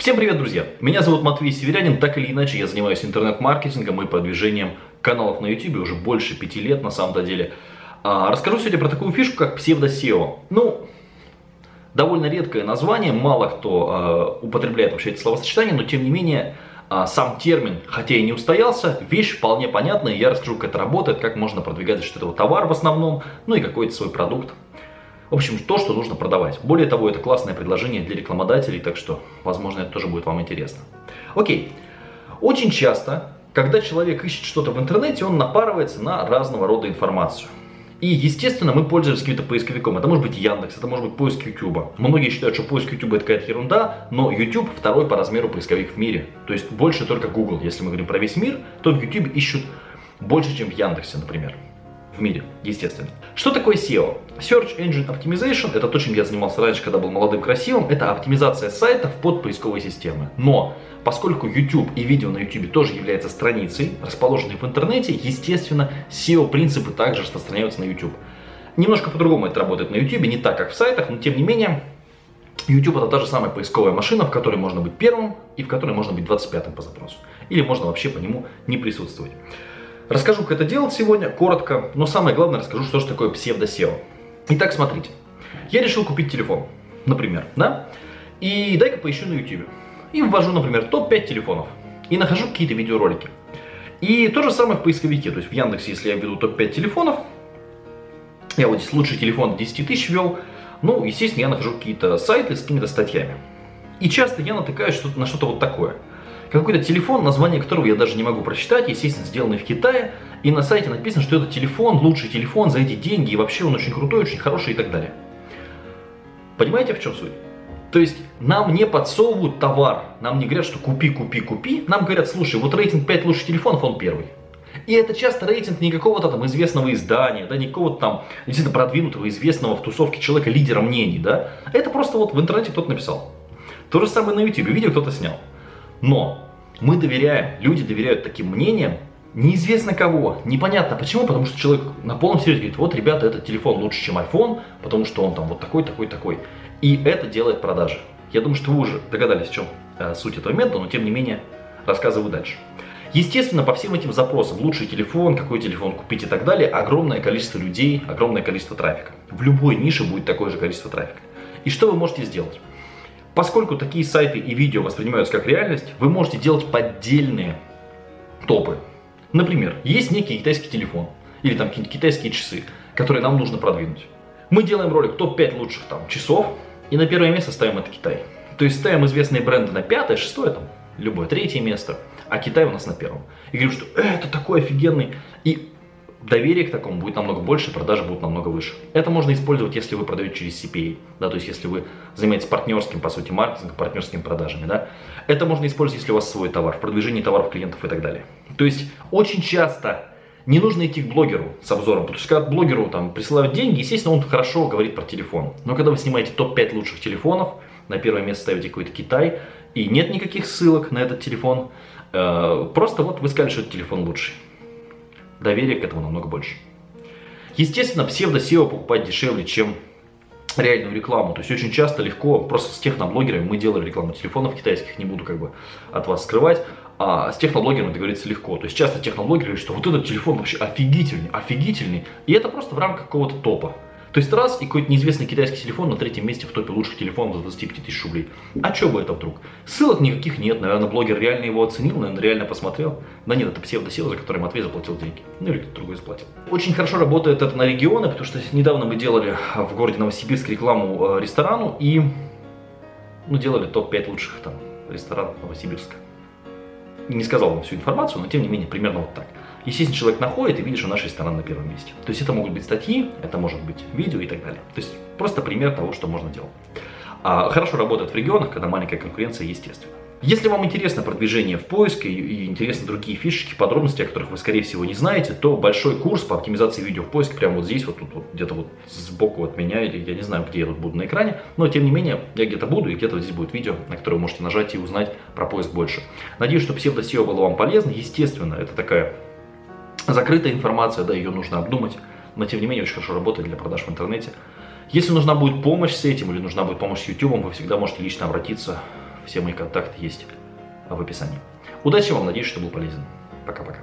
Всем привет, друзья! Меня зовут Матвей Северянин. Так или иначе, я занимаюсь интернет-маркетингом и продвижением каналов на YouTube уже больше пяти лет на самом-то деле. А, расскажу сегодня про такую фишку, как псевдо-SEO. Ну, довольно редкое название, мало кто э, употребляет вообще это словосочетание, но тем не менее э, сам термин, хотя и не устоялся, вещь вполне понятная, я расскажу, как это работает, как можно продвигать что-то товар в основном, ну и какой-то свой продукт в общем, то, что нужно продавать. Более того, это классное предложение для рекламодателей, так что, возможно, это тоже будет вам интересно. Окей. Очень часто, когда человек ищет что-то в интернете, он напарывается на разного рода информацию. И, естественно, мы пользуемся каким-то поисковиком. Это может быть Яндекс, это может быть поиск YouTube. Многие считают, что поиск YouTube это какая-то ерунда, но YouTube второй по размеру поисковик в мире. То есть больше только Google. Если мы говорим про весь мир, то в YouTube ищут больше, чем в Яндексе, например в мире, естественно. Что такое SEO? Search Engine Optimization, это то, чем я занимался раньше, когда был молодым красивым, это оптимизация сайтов под поисковые системы. Но поскольку YouTube и видео на YouTube тоже является страницей, расположенной в интернете, естественно, SEO принципы также распространяются на YouTube. Немножко по-другому это работает на YouTube, не так, как в сайтах, но тем не менее, YouTube это та же самая поисковая машина, в которой можно быть первым и в которой можно быть 25-м по запросу. Или можно вообще по нему не присутствовать. Расскажу, как это делать сегодня, коротко, но самое главное расскажу, что же такое псевдо-SEO. Итак, смотрите. Я решил купить телефон, например, да? И дай-ка поищу на YouTube. И ввожу, например, топ-5 телефонов. И нахожу какие-то видеоролики. И то же самое в поисковике. То есть в Яндексе, если я введу топ-5 телефонов, я вот здесь лучший телефон 10 тысяч ввел, ну, естественно, я нахожу какие-то сайты с какими-то статьями. И часто я натыкаюсь на что-то вот такое – какой-то телефон, название которого я даже не могу прочитать, естественно, сделанный в Китае, и на сайте написано, что это телефон, лучший телефон за эти деньги, и вообще он очень крутой, очень хороший и так далее. Понимаете, в чем суть? То есть нам не подсовывают товар, нам не говорят, что купи, купи, купи, нам говорят, слушай, вот рейтинг 5 лучших телефонов, он первый. И это часто рейтинг не какого-то там известного издания, да, не какого-то там действительно продвинутого, известного в тусовке человека, лидера мнений, да. Это просто вот в интернете кто-то написал. То же самое на YouTube, видео кто-то снял. Но мы доверяем, люди доверяют таким мнениям, неизвестно кого, непонятно почему, потому что человек на полном серьезе говорит, вот, ребята, этот телефон лучше, чем iPhone, потому что он там вот такой, такой, такой. И это делает продажи. Я думаю, что вы уже догадались, в чем э, суть этого метода, но тем не менее рассказываю дальше. Естественно, по всем этим запросам, лучший телефон, какой телефон купить и так далее, огромное количество людей, огромное количество трафика. В любой нише будет такое же количество трафика. И что вы можете сделать? Поскольку такие сайты и видео воспринимаются как реальность, вы можете делать поддельные топы. Например, есть некий китайский телефон или там какие-то китайские часы, которые нам нужно продвинуть. Мы делаем ролик топ-5 лучших там часов, и на первое место ставим это Китай. То есть ставим известные бренды на пятое, шестое, там, любое третье место, а Китай у нас на первом. И говорим, что «Э, это такой офигенный. И доверие к такому будет намного больше, продажи будут намного выше. Это можно использовать, если вы продаете через CPA, да, то есть если вы занимаетесь партнерским, по сути, маркетингом, партнерскими продажами, да. Это можно использовать, если у вас свой товар, в продвижении товаров клиентов и так далее. То есть очень часто не нужно идти к блогеру с обзором, потому что когда блогеру там присылают деньги, естественно, он хорошо говорит про телефон. Но когда вы снимаете топ-5 лучших телефонов, на первое место ставите какой-то Китай, и нет никаких ссылок на этот телефон, э, просто вот вы сказали, что этот телефон лучший доверия к этому намного больше. Естественно, псевдо-SEO покупать дешевле, чем реальную рекламу. То есть очень часто легко, просто с техноблогерами, мы делали рекламу телефонов китайских, не буду как бы от вас скрывать, а с техноблогерами договориться легко. То есть часто техноблогеры говорят, что вот этот телефон вообще офигительный, офигительный, и это просто в рамках какого-то топа. То есть раз и какой-то неизвестный китайский телефон на третьем месте в топе лучших телефонов за 25 тысяч рублей. А что бы это вдруг? Ссылок никаких нет, наверное, блогер реально его оценил, наверное, реально посмотрел. Да нет, это псевдосео, за который Матвей заплатил деньги. Ну или кто-то другой заплатил. Очень хорошо работает это на регионы, потому что недавно мы делали в городе Новосибирск рекламу э, ресторану и ну, делали топ-5 лучших там ресторанов Новосибирска. Не сказал вам всю информацию, но тем не менее примерно вот так. Естественно, человек находит и видит, что наш ресторан на первом месте. То есть это могут быть статьи, это может быть видео и так далее. То есть просто пример того, что можно делать. А, хорошо работает в регионах, когда маленькая конкуренция, естественно. Если вам интересно продвижение в поиске и интересны другие фишечки, подробности, о которых вы, скорее всего, не знаете, то большой курс по оптимизации видео в поиске прямо вот здесь, вот тут, вот, где-то вот сбоку от меня, или я не знаю, где я тут буду на экране, но тем не менее, я где-то буду, и где-то вот здесь будет видео, на которое вы можете нажать и узнать про поиск больше. Надеюсь, что псевдо-SEO было вам полезно. Естественно, это такая закрытая информация, да, ее нужно обдумать, но тем не менее очень хорошо работает для продаж в интернете. Если нужна будет помощь с этим или нужна будет помощь с YouTube, вы всегда можете лично обратиться Все мои контакты есть в описании. Удачи вам, надеюсь, что был полезен. Пока-пока.